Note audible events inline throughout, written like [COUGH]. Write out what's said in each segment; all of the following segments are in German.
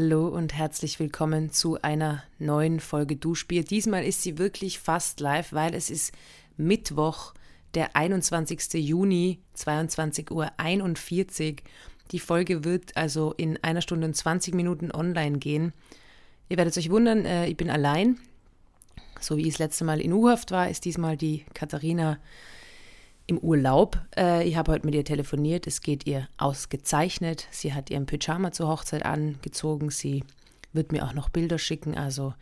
Hallo und herzlich willkommen zu einer neuen Folge Duschbier. Diesmal ist sie wirklich fast live, weil es ist Mittwoch, der 21. Juni, 22.41 Uhr. Die Folge wird also in einer Stunde und 20 Minuten online gehen. Ihr werdet euch wundern, äh, ich bin allein. So wie ich das letzte Mal in U-Haft war, ist diesmal die Katharina im Urlaub. Äh, ich habe heute mit ihr telefoniert. Es geht ihr ausgezeichnet. Sie hat ihren Pyjama zur Hochzeit angezogen. Sie wird mir auch noch Bilder schicken. Also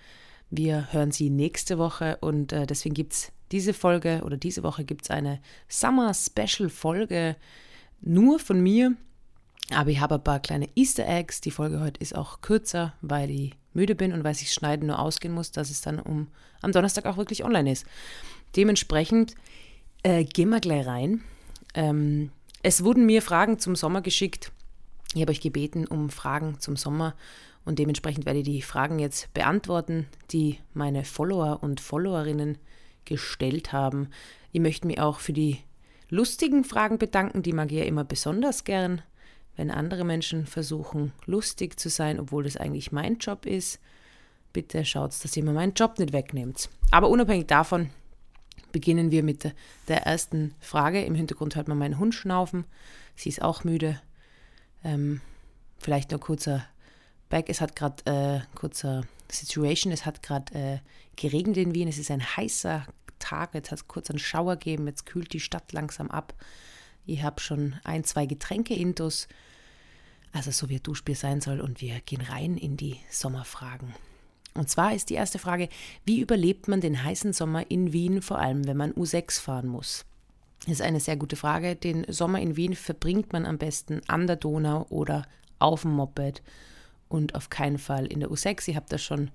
wir hören sie nächste Woche und äh, deswegen gibt es diese Folge oder diese Woche gibt es eine Summer Special Folge nur von mir. Aber ich habe ein paar kleine Easter Eggs. Die Folge heute ist auch kürzer, weil ich müde bin und weil sich Schneiden nur ausgehen muss, dass es dann um, am Donnerstag auch wirklich online ist. Dementsprechend äh, gehen wir gleich rein. Ähm, es wurden mir Fragen zum Sommer geschickt. Ich habe euch gebeten um Fragen zum Sommer und dementsprechend werde ich die Fragen jetzt beantworten, die meine Follower und Followerinnen gestellt haben. Ich möchte mich auch für die lustigen Fragen bedanken, die mag ich ja immer besonders gern, wenn andere Menschen versuchen, lustig zu sein, obwohl das eigentlich mein Job ist. Bitte schaut, dass ihr mir meinen Job nicht wegnehmt. Aber unabhängig davon, beginnen wir mit der ersten Frage. Im Hintergrund hört man meinen Hund schnaufen. Sie ist auch müde. Ähm, vielleicht noch kurzer Back. Es hat gerade äh, kurzer Situation. Es hat gerade äh, geregnet in Wien. Es ist ein heißer Tag. Jetzt hat es kurz einen Schauer gegeben. Jetzt kühlt die Stadt langsam ab. Ich habe schon ein, zwei Getränke intus. Also so wie ein Duschbier sein soll. Und wir gehen rein in die Sommerfragen. Und zwar ist die erste Frage, wie überlebt man den heißen Sommer in Wien, vor allem wenn man U6 fahren muss? Das ist eine sehr gute Frage. Den Sommer in Wien verbringt man am besten an der Donau oder auf dem Moped und auf keinen Fall in der U6. Ich habe da schon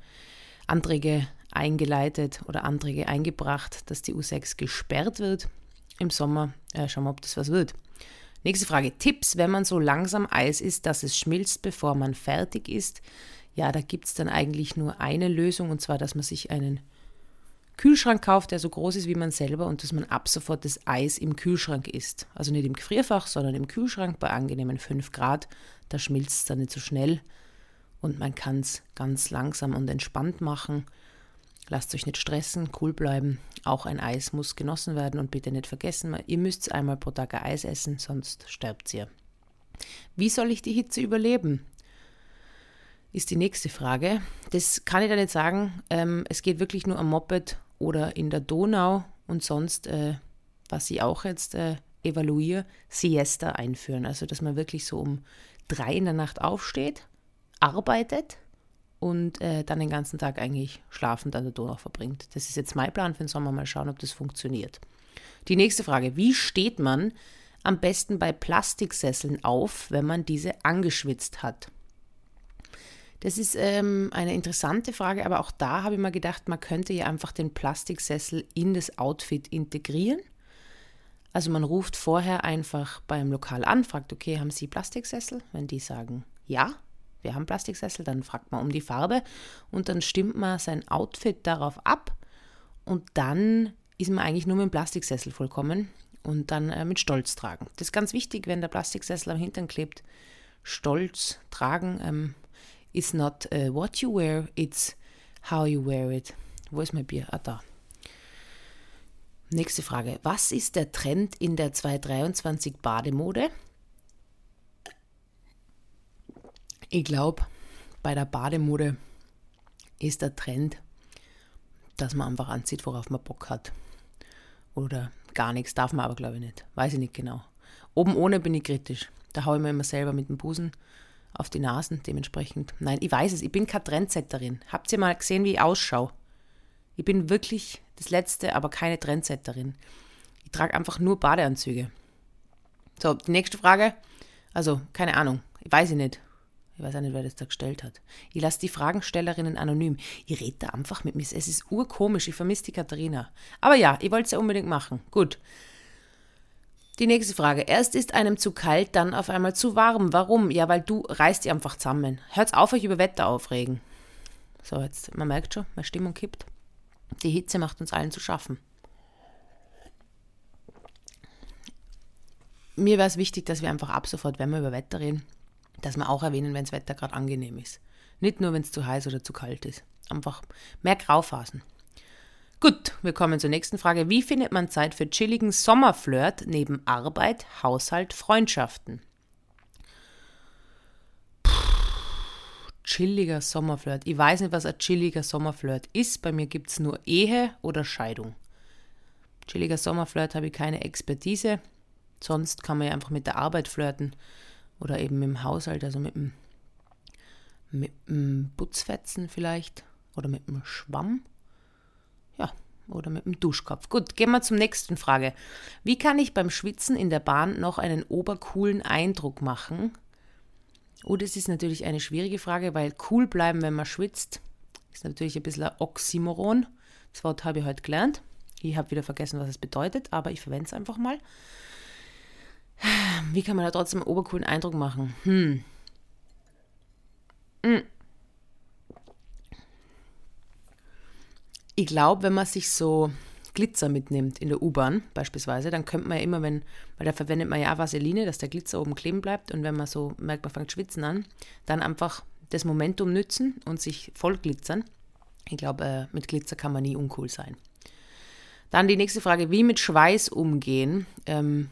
Anträge eingeleitet oder Anträge eingebracht, dass die U6 gesperrt wird im Sommer. Äh, schauen wir, ob das was wird. Nächste Frage. Tipps, wenn man so langsam Eis isst, dass es schmilzt, bevor man fertig ist. Ja, da gibt es dann eigentlich nur eine Lösung und zwar, dass man sich einen Kühlschrank kauft, der so groß ist wie man selber und dass man ab sofort das Eis im Kühlschrank isst. Also nicht im Gefrierfach, sondern im Kühlschrank bei angenehmen 5 Grad. Da schmilzt es dann nicht so schnell und man kann es ganz langsam und entspannt machen. Lasst euch nicht stressen, cool bleiben. Auch ein Eis muss genossen werden und bitte nicht vergessen, ihr müsst einmal pro Tag ein Eis essen, sonst sterbt ihr. Wie soll ich die Hitze überleben? Ist die nächste Frage. Das kann ich da nicht sagen. Ähm, es geht wirklich nur am Moped oder in der Donau und sonst, äh, was ich auch jetzt äh, evaluiere, Siesta einführen. Also, dass man wirklich so um drei in der Nacht aufsteht, arbeitet und äh, dann den ganzen Tag eigentlich schlafend an der Donau verbringt. Das ist jetzt mein Plan für den Sommer. Mal schauen, ob das funktioniert. Die nächste Frage. Wie steht man am besten bei Plastiksesseln auf, wenn man diese angeschwitzt hat? Das ist ähm, eine interessante Frage, aber auch da habe ich mir gedacht, man könnte ja einfach den Plastiksessel in das Outfit integrieren. Also man ruft vorher einfach beim Lokal an, fragt, okay, haben Sie Plastiksessel? Wenn die sagen, ja, wir haben Plastiksessel, dann fragt man um die Farbe und dann stimmt man sein Outfit darauf ab und dann ist man eigentlich nur mit dem Plastiksessel vollkommen und dann äh, mit Stolz tragen. Das ist ganz wichtig, wenn der Plastiksessel am Hintern klebt, Stolz tragen. Ähm, It's not uh, what you wear, it's how you wear it. Wo ist mein Bier? Ah, da. Nächste Frage. Was ist der Trend in der 2023 Bademode? Ich glaube, bei der Bademode ist der Trend, dass man einfach anzieht, worauf man Bock hat. Oder gar nichts darf man aber, glaube ich, nicht. Weiß ich nicht genau. Oben ohne bin ich kritisch. Da haue ich mir immer selber mit dem Busen auf die Nasen dementsprechend. Nein, ich weiß es, ich bin keine Trendsetterin. Habt ihr mal gesehen, wie ich ausschaue? Ich bin wirklich das Letzte, aber keine Trendsetterin. Ich trage einfach nur Badeanzüge. So, die nächste Frage. Also, keine Ahnung. Ich weiß ich nicht. Ich weiß auch nicht, wer das da gestellt hat. Ich lasse die Fragenstellerinnen anonym. Ich rede da einfach mit mir. Es ist urkomisch. Ich vermisse die Katharina. Aber ja, ich wollte es ja unbedingt machen. Gut. Die nächste Frage. Erst ist einem zu kalt, dann auf einmal zu warm. Warum? Ja, weil du reißt ihr einfach zusammen. Hört auf, euch über Wetter aufregen. So, jetzt, man merkt schon, meine Stimmung kippt. Die Hitze macht uns allen zu schaffen. Mir wäre es wichtig, dass wir einfach ab sofort, wenn wir über Wetter reden, dass wir auch erwähnen, wenn das Wetter gerade angenehm ist. Nicht nur, wenn es zu heiß oder zu kalt ist. Einfach mehr Grauphasen. Gut, wir kommen zur nächsten Frage. Wie findet man Zeit für chilligen Sommerflirt neben Arbeit, Haushalt, Freundschaften? Puh, chilliger Sommerflirt. Ich weiß nicht, was ein chilliger Sommerflirt ist. Bei mir gibt es nur Ehe oder Scheidung. Chilliger Sommerflirt habe ich keine Expertise. Sonst kann man ja einfach mit der Arbeit flirten oder eben mit dem Haushalt, also mit dem, mit dem Putzfetzen vielleicht oder mit dem Schwamm. Oder mit dem Duschkopf. Gut, gehen wir zum nächsten Frage. Wie kann ich beim Schwitzen in der Bahn noch einen obercoolen Eindruck machen? Oh, das ist natürlich eine schwierige Frage, weil cool bleiben, wenn man schwitzt, ist natürlich ein bisschen ein Oxymoron. Das Wort habe ich heute gelernt. Ich habe wieder vergessen, was es bedeutet, aber ich verwende es einfach mal. Wie kann man da trotzdem einen obercoolen Eindruck machen? Hm. hm. Ich glaube, wenn man sich so Glitzer mitnimmt in der U-Bahn beispielsweise, dann könnte man ja immer, wenn, weil da verwendet man ja auch Vaseline, dass der Glitzer oben kleben bleibt und wenn man so merkt, man fängt schwitzen an, dann einfach das Momentum nützen und sich voll glitzern. Ich glaube, äh, mit Glitzer kann man nie uncool sein. Dann die nächste Frage, wie mit Schweiß umgehen? Ähm,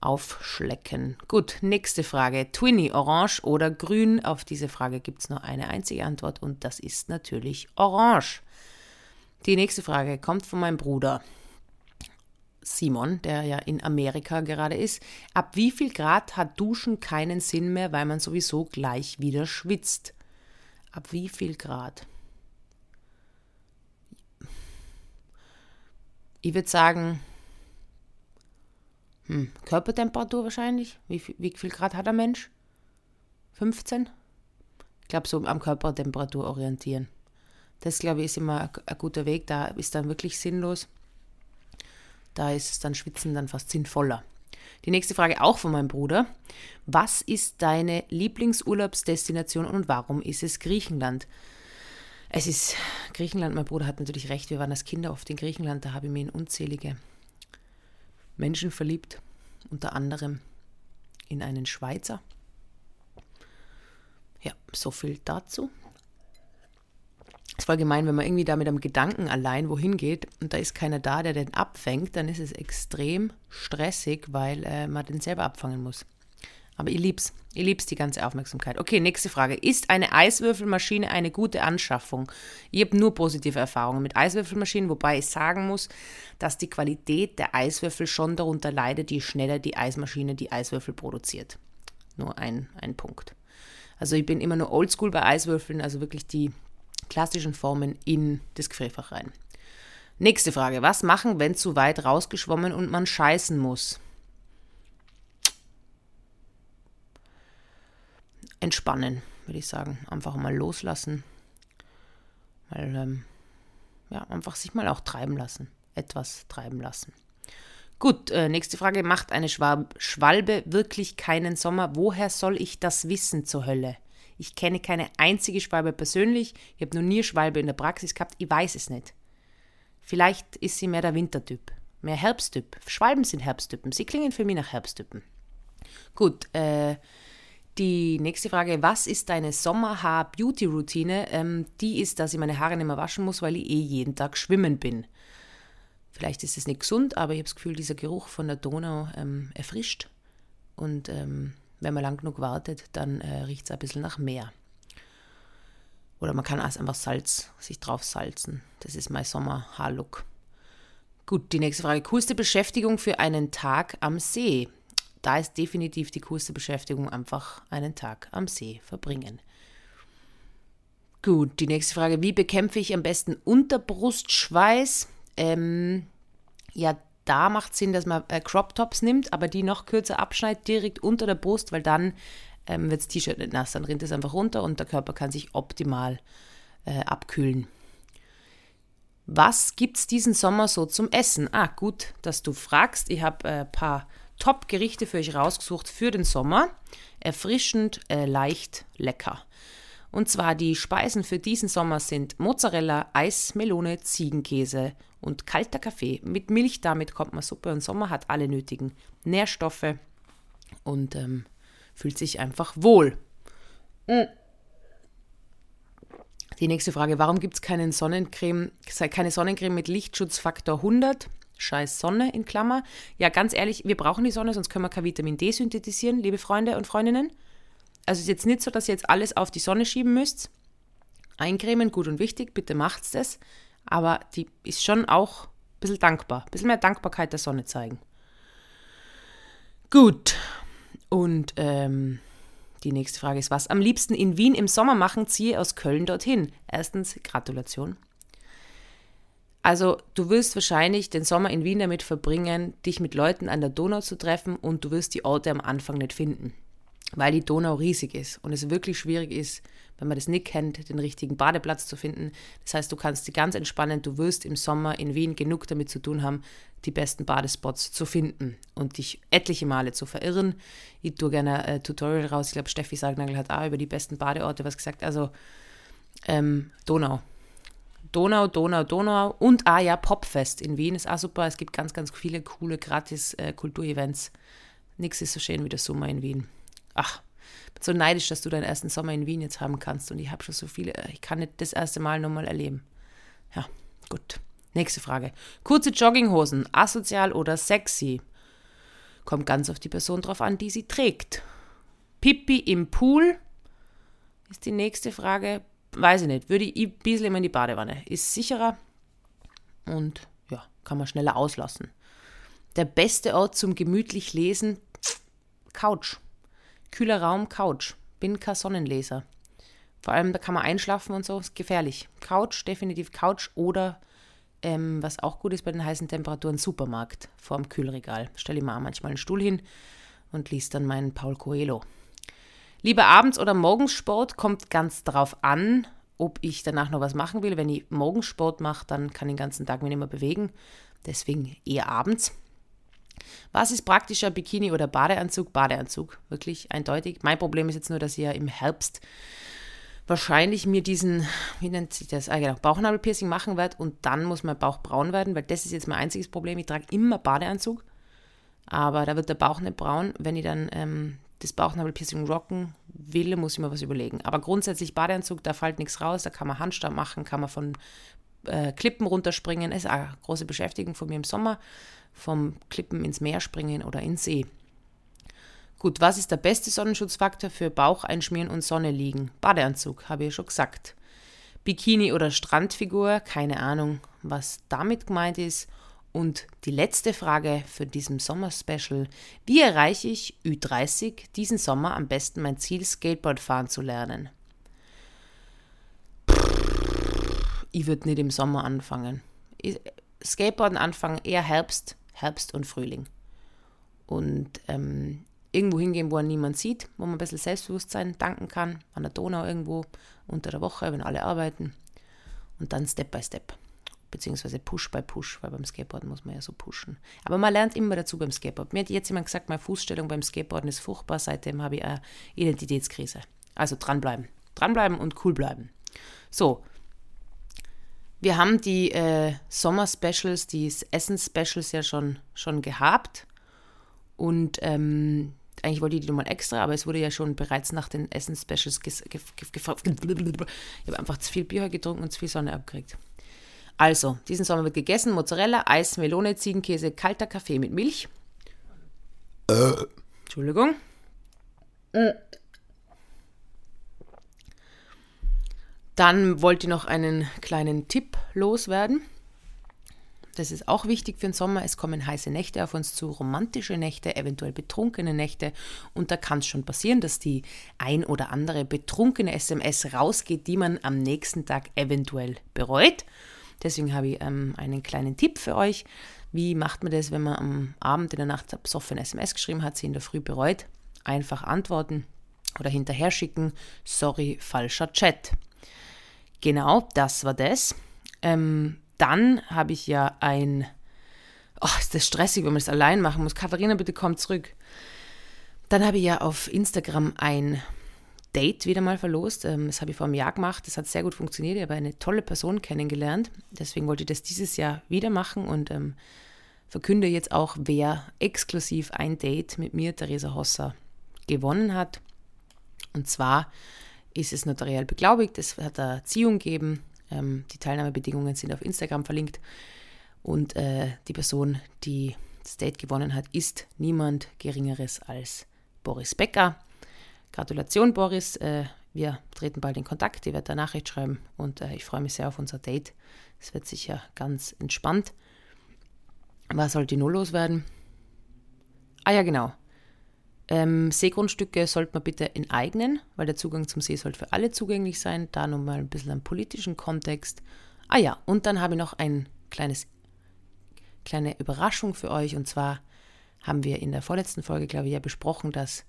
aufschlecken. Gut, nächste Frage. Twinny, orange oder grün? Auf diese Frage gibt es nur eine einzige Antwort und das ist natürlich orange. Die nächste Frage kommt von meinem Bruder Simon, der ja in Amerika gerade ist. Ab wie viel Grad hat Duschen keinen Sinn mehr, weil man sowieso gleich wieder schwitzt? Ab wie viel Grad? Ich würde sagen, hm, Körpertemperatur wahrscheinlich. Wie, wie viel Grad hat der Mensch? 15? Ich glaube, so am Körpertemperatur orientieren. Das, glaube ich, ist immer ein guter Weg. Da ist dann wirklich sinnlos. Da ist es dann Schwitzen dann fast sinnvoller. Die nächste Frage auch von meinem Bruder. Was ist deine Lieblingsurlaubsdestination und warum ist es Griechenland? Es ist Griechenland, mein Bruder hat natürlich recht, wir waren als Kinder oft in Griechenland, da habe ich mich in unzählige Menschen verliebt, unter anderem in einen Schweizer. Ja, so viel dazu. Ist voll gemein, wenn man irgendwie da mit einem Gedanken allein wohin geht und da ist keiner da, der den abfängt, dann ist es extrem stressig, weil äh, man den selber abfangen muss. Aber ich lieb's. Ich lieb's die ganze Aufmerksamkeit. Okay, nächste Frage. Ist eine Eiswürfelmaschine eine gute Anschaffung? Ich habe nur positive Erfahrungen mit Eiswürfelmaschinen, wobei ich sagen muss, dass die Qualität der Eiswürfel schon darunter leidet, je schneller die Eismaschine die Eiswürfel produziert. Nur ein, ein Punkt. Also ich bin immer nur oldschool bei Eiswürfeln, also wirklich die klassischen Formen in das Gefrierfach rein. Nächste Frage. Was machen, wenn zu weit rausgeschwommen und man scheißen muss? entspannen, würde ich sagen. Einfach mal loslassen. Mal, ähm, ja, einfach sich mal auch treiben lassen. Etwas treiben lassen. Gut, äh, nächste Frage. Macht eine Schwab Schwalbe wirklich keinen Sommer? Woher soll ich das wissen zur Hölle? Ich kenne keine einzige Schwalbe persönlich. Ich habe noch nie Schwalbe in der Praxis gehabt. Ich weiß es nicht. Vielleicht ist sie mehr der Wintertyp, mehr Herbsttyp. Schwalben sind Herbsttypen. Sie klingen für mich nach Herbsttypen. Gut, äh, die nächste Frage, was ist deine Sommerhaar-Beauty-Routine? Ähm, die ist, dass ich meine Haare nicht mehr waschen muss, weil ich eh jeden Tag schwimmen bin. Vielleicht ist es nicht gesund, aber ich habe das Gefühl, dieser Geruch von der Donau ähm, erfrischt. Und ähm, wenn man lang genug wartet, dann äh, riecht es ein bisschen nach Meer. Oder man kann auch einfach Salz sich drauf salzen. Das ist mein Sommer-Haarlook. Gut, die nächste Frage. Coolste Beschäftigung für einen Tag am See? da ist definitiv die coolste Beschäftigung einfach einen Tag am See verbringen. Gut, die nächste Frage. Wie bekämpfe ich am besten Unterbrustschweiß? Ähm, ja, da macht es Sinn, dass man äh, Crop Tops nimmt, aber die noch kürzer abschneidet, direkt unter der Brust, weil dann ähm, wird das T-Shirt nicht nass, dann rinnt es einfach runter und der Körper kann sich optimal äh, abkühlen. Was gibt es diesen Sommer so zum Essen? Ah, gut, dass du fragst. Ich habe ein äh, paar Top-Gerichte für euch rausgesucht für den Sommer. Erfrischend, äh, leicht, lecker. Und zwar die Speisen für diesen Sommer sind Mozzarella, Eis, Melone, Ziegenkäse und kalter Kaffee. Mit Milch, damit kommt man super und Sommer, hat alle nötigen Nährstoffe und ähm, fühlt sich einfach wohl. Mm. Die nächste Frage, warum gibt es keine Sonnencreme, keine Sonnencreme mit Lichtschutzfaktor 100? Scheiß Sonne in Klammer. Ja, ganz ehrlich, wir brauchen die Sonne, sonst können wir kein Vitamin D synthetisieren, liebe Freunde und Freundinnen. Also ist jetzt nicht so, dass ihr jetzt alles auf die Sonne schieben müsst. Eincremen, gut und wichtig, bitte macht's das. Aber die ist schon auch ein bisschen dankbar. Ein bisschen mehr Dankbarkeit der Sonne zeigen. Gut. Und ähm, die nächste Frage ist, was am liebsten in Wien im Sommer machen, ziehe aus Köln dorthin. Erstens, Gratulation. Also du wirst wahrscheinlich den Sommer in Wien damit verbringen, dich mit Leuten an der Donau zu treffen und du wirst die Orte am Anfang nicht finden, weil die Donau riesig ist und es wirklich schwierig ist, wenn man das nicht kennt, den richtigen Badeplatz zu finden. Das heißt, du kannst dich ganz entspannen, du wirst im Sommer in Wien genug damit zu tun haben, die besten Badespots zu finden und dich etliche Male zu verirren. Ich tue gerne ein Tutorial raus. Ich glaube, Steffi Sagnagel hat auch über die besten Badeorte was gesagt. Also ähm, Donau. Donau, Donau, Donau und ah ja, Popfest in Wien ist auch super. Es gibt ganz, ganz viele coole gratis äh, Kulturevents. Nichts ist so schön wie der Sommer in Wien. Ach, bin so neidisch, dass du deinen ersten Sommer in Wien jetzt haben kannst und ich habe schon so viele. Ich kann nicht das erste Mal nochmal erleben. Ja, gut. Nächste Frage. Kurze Jogginghosen, asozial oder sexy? Kommt ganz auf die Person drauf an, die sie trägt. Pipi im Pool ist die nächste Frage. Weiß ich nicht. Würde ich ein bisschen immer in die Badewanne. Ist sicherer und ja, kann man schneller auslassen. Der beste Ort zum gemütlich lesen? Couch. Kühler Raum, Couch. Bin kein Sonnenleser. Vor allem, da kann man einschlafen und so, ist gefährlich. Couch, definitiv Couch oder ähm, was auch gut ist bei den heißen Temperaturen, Supermarkt vorm Kühlregal. Stelle ich mir auch manchmal einen Stuhl hin und liest dann meinen Paul Coelho. Lieber abends oder morgens Sport, kommt ganz drauf an, ob ich danach noch was machen will. Wenn ich morgens Sport mache, dann kann ich den ganzen Tag mich nicht mehr bewegen. Deswegen eher abends. Was ist praktischer, Bikini oder Badeanzug? Badeanzug, wirklich eindeutig. Mein Problem ist jetzt nur, dass ich ja im Herbst wahrscheinlich mir diesen, wie nennt sich das, ah, genau, Bauchnabelpiercing machen werde und dann muss mein Bauch braun werden, weil das ist jetzt mein einziges Problem. Ich trage immer Badeanzug, aber da wird der Bauch nicht braun. Wenn ich dann ähm, das Bauchnabelpiercing rocken will, muss ich mir was überlegen. Aber grundsätzlich Badeanzug, da fällt nichts raus, da kann man Handstand machen, kann man von äh, Klippen runterspringen. Das ist eine große Beschäftigung von mir im Sommer, vom Klippen ins Meer springen oder ins See. Gut, was ist der beste Sonnenschutzfaktor für Bauch einschmieren und Sonne liegen? Badeanzug, habe ich schon gesagt. Bikini oder Strandfigur, keine Ahnung, was damit gemeint ist. Und die letzte Frage für diesem Sommer-Special. Wie erreiche ich Ü30 diesen Sommer am besten mein Ziel, Skateboard fahren zu lernen? Ich würde nicht im Sommer anfangen. Skateboarden anfangen eher Herbst, Herbst und Frühling. Und ähm, irgendwo hingehen, wo niemand sieht, wo man ein bisschen Selbstbewusstsein danken kann, an der Donau irgendwo unter der Woche, wenn alle arbeiten. Und dann Step by Step, beziehungsweise Push by Push, weil beim Skateboarden muss man ja so pushen. Aber man lernt immer dazu beim Skateboard. Mir hat jetzt jemand gesagt, meine Fußstellung beim Skateboarden ist furchtbar, seitdem habe ich eine Identitätskrise. Also dranbleiben. Dranbleiben und cool bleiben. So, wir haben die äh, Sommer-Specials, die Essen-Specials ja schon, schon gehabt. Und ähm, eigentlich wollte ich die nochmal extra, aber es wurde ja schon bereits nach den Essen-Specials gefragt. Ich habe einfach zu viel Bier getrunken und zu viel Sonne abgekriegt. Also, diesen Sommer wird gegessen: Mozzarella, Eis, Melone, Ziegenkäse, kalter Kaffee mit Milch. Äh. Entschuldigung. Dann wollte ich noch einen kleinen Tipp loswerden. Das ist auch wichtig für den Sommer. Es kommen heiße Nächte auf uns zu, romantische Nächte, eventuell betrunkene Nächte. Und da kann es schon passieren, dass die ein oder andere betrunkene SMS rausgeht, die man am nächsten Tag eventuell bereut. Deswegen habe ich ähm, einen kleinen Tipp für euch. Wie macht man das, wenn man am Abend in der Nacht besoffen SMS geschrieben hat, sie in der Früh bereut? Einfach antworten oder hinterher schicken. Sorry, falscher Chat. Genau, das war das. Ähm, dann habe ich ja ein, oh, ist das stressig, wenn man das allein machen muss. Katharina, bitte komm zurück. Dann habe ich ja auf Instagram ein Date wieder mal verlost. Ähm, das habe ich vor einem Jahr gemacht. Das hat sehr gut funktioniert. Ich habe eine tolle Person kennengelernt. Deswegen wollte ich das dieses Jahr wieder machen und ähm, verkünde jetzt auch, wer exklusiv ein Date mit mir, Theresa Hosser, gewonnen hat. Und zwar ist es notariell beglaubigt. Es hat eine Erziehung gegeben. Ähm, die Teilnahmebedingungen sind auf Instagram verlinkt. Und äh, die Person, die das Date gewonnen hat, ist niemand Geringeres als Boris Becker. Gratulation, Boris. Äh, wir treten bald in Kontakt. Ich werde eine Nachricht schreiben und äh, ich freue mich sehr auf unser Date. Es wird sicher ganz entspannt. Was sollte nur loswerden? Ah ja, genau. Ähm, Seegrundstücke sollte man bitte enteignen, weil der Zugang zum See sollte für alle zugänglich sein. Da nochmal ein bisschen am politischen Kontext. Ah ja, und dann habe ich noch ein kleines, kleine Überraschung für euch. Und zwar haben wir in der vorletzten Folge, glaube ich, ja besprochen, dass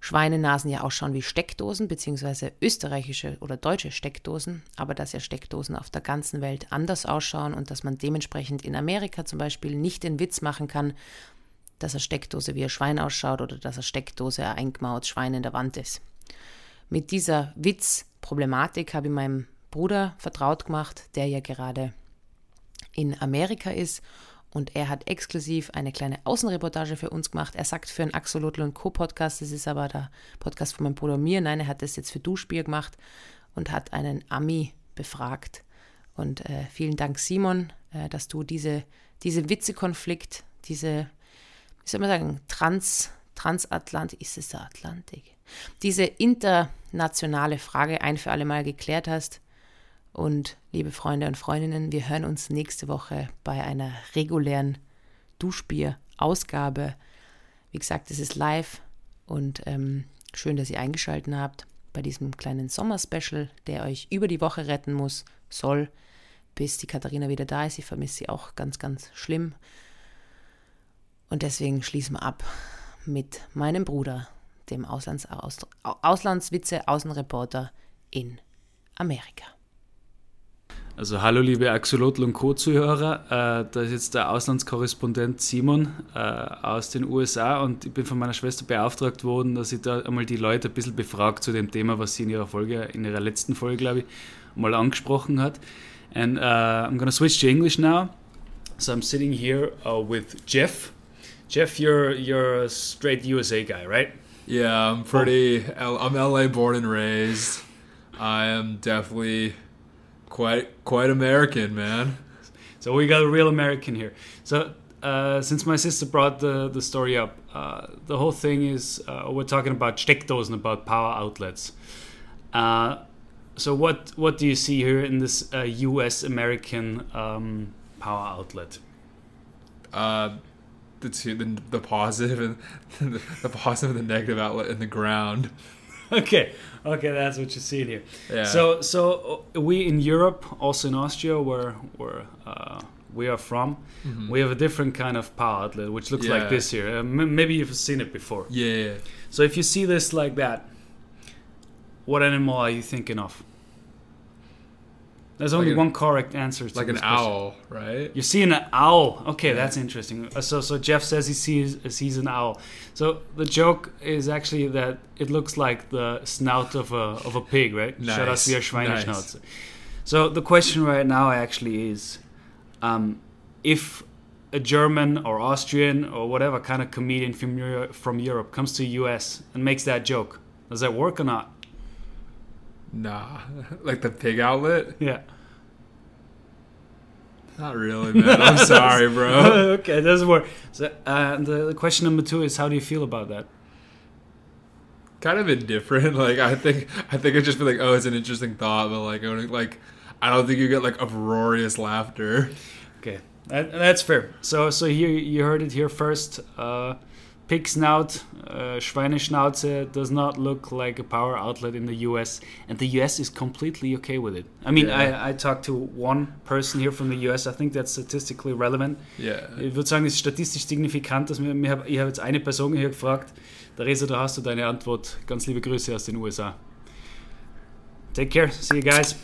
Schweinenasen ja ausschauen wie Steckdosen, beziehungsweise österreichische oder deutsche Steckdosen, aber dass ja Steckdosen auf der ganzen Welt anders ausschauen und dass man dementsprechend in Amerika zum Beispiel nicht den Witz machen kann, dass eine Steckdose wie ein Schwein ausschaut oder dass eine Steckdose ein eingemauertes Schwein in der Wand ist. Mit dieser Witzproblematik habe ich meinem Bruder vertraut gemacht, der ja gerade in Amerika ist und er hat exklusiv eine kleine Außenreportage für uns gemacht. Er sagt für einen Axolotl und Co. Podcast, das ist aber der Podcast von meinem Bruder mir. Nein, er hat das jetzt für Duschbier gemacht und hat einen Ami befragt. Und äh, vielen Dank, Simon, äh, dass du diese, diese Witzekonflikt, diese wie soll man sagen, Trans, Transatlantik, ist es der Atlantik? Diese internationale Frage ein für alle Mal geklärt hast. Und liebe Freunde und Freundinnen, wir hören uns nächste Woche bei einer regulären Duschbier-Ausgabe. Wie gesagt, es ist live und ähm, schön, dass ihr eingeschaltet habt bei diesem kleinen Sommer-Special, der euch über die Woche retten muss, soll, bis die Katharina wieder da ist. Ich vermisse sie auch ganz, ganz schlimm. Und deswegen schließen wir ab mit meinem Bruder, dem Auslands Aus Auslandswitze-Außenreporter in Amerika. Also hallo liebe Axolotl und Co-Zuhörer, äh, da ist jetzt der Auslandskorrespondent Simon äh, aus den USA und ich bin von meiner Schwester beauftragt worden, dass ich da einmal die Leute ein bisschen befragt zu dem Thema, was sie in ihrer Folge, in ihrer letzten Folge, glaube ich, mal angesprochen hat. And uh, I'm gonna switch to English now. So I'm sitting here uh, with Jeff. Jeff, you're you're a straight USA guy, right? Yeah, I'm pretty. I'm LA born and raised. I am definitely quite quite American, man. So we got a real American here. So uh, since my sister brought the the story up, uh, the whole thing is uh, we're talking about Steckdosen, about power outlets. Uh, so what what do you see here in this U.S. Uh, American um, power outlet? Uh, the two the, the positive and the, [LAUGHS] the positive and the negative outlet in the ground. [LAUGHS] Okay, okay, that's what you see here. Yeah. So, so uh, we in Europe, also in Austria, where where uh, we are from, mm-hmm. we have a different kind of power outlet, which looks yeah. like this here. Uh, m- maybe you've seen it before. Yeah. So if you see this like that, what animal are you thinking of? There's only like one correct answer. To like an owl, right? You're seeing an owl. Okay, yeah. that's interesting. Uh, so, so Jeff says he sees sees an owl. So the joke is actually that it looks like the snout of a of a pig, right? Nice. Schaut aus wie ein Nice. So the question right now actually is, um, if a German or Austrian or whatever kind of comedian from Europe, from Europe comes to the US and makes that joke, does that work or not? Nah, [LAUGHS] like the pig outlet. Yeah. Not really, man. I'm [LAUGHS] sorry, bro. [LAUGHS] okay, it doesn't work. So, uh, the, the question number two is, how do you feel about that? Kind of indifferent. Like I think, I think I just feel like, oh, it's an interesting thought, but like, like, I don't think you get like uproarious laughter. Okay, that, that's fair. So, so here you heard it here first. Uh, pig snout, uh, Schweineschnauze does not look like a power outlet in the US, and the US is completely okay with it. I mean, yeah. I, I talked to one person here from the US, I think that's statistically relevant. Yeah. Ich würde sagen, es ist statistisch signifikant, dass wir, wir hab, ich habe jetzt eine Person hier gefragt, Theresa, da hast du deine Antwort. Ganz liebe Grüße aus den USA. Take care, see you guys.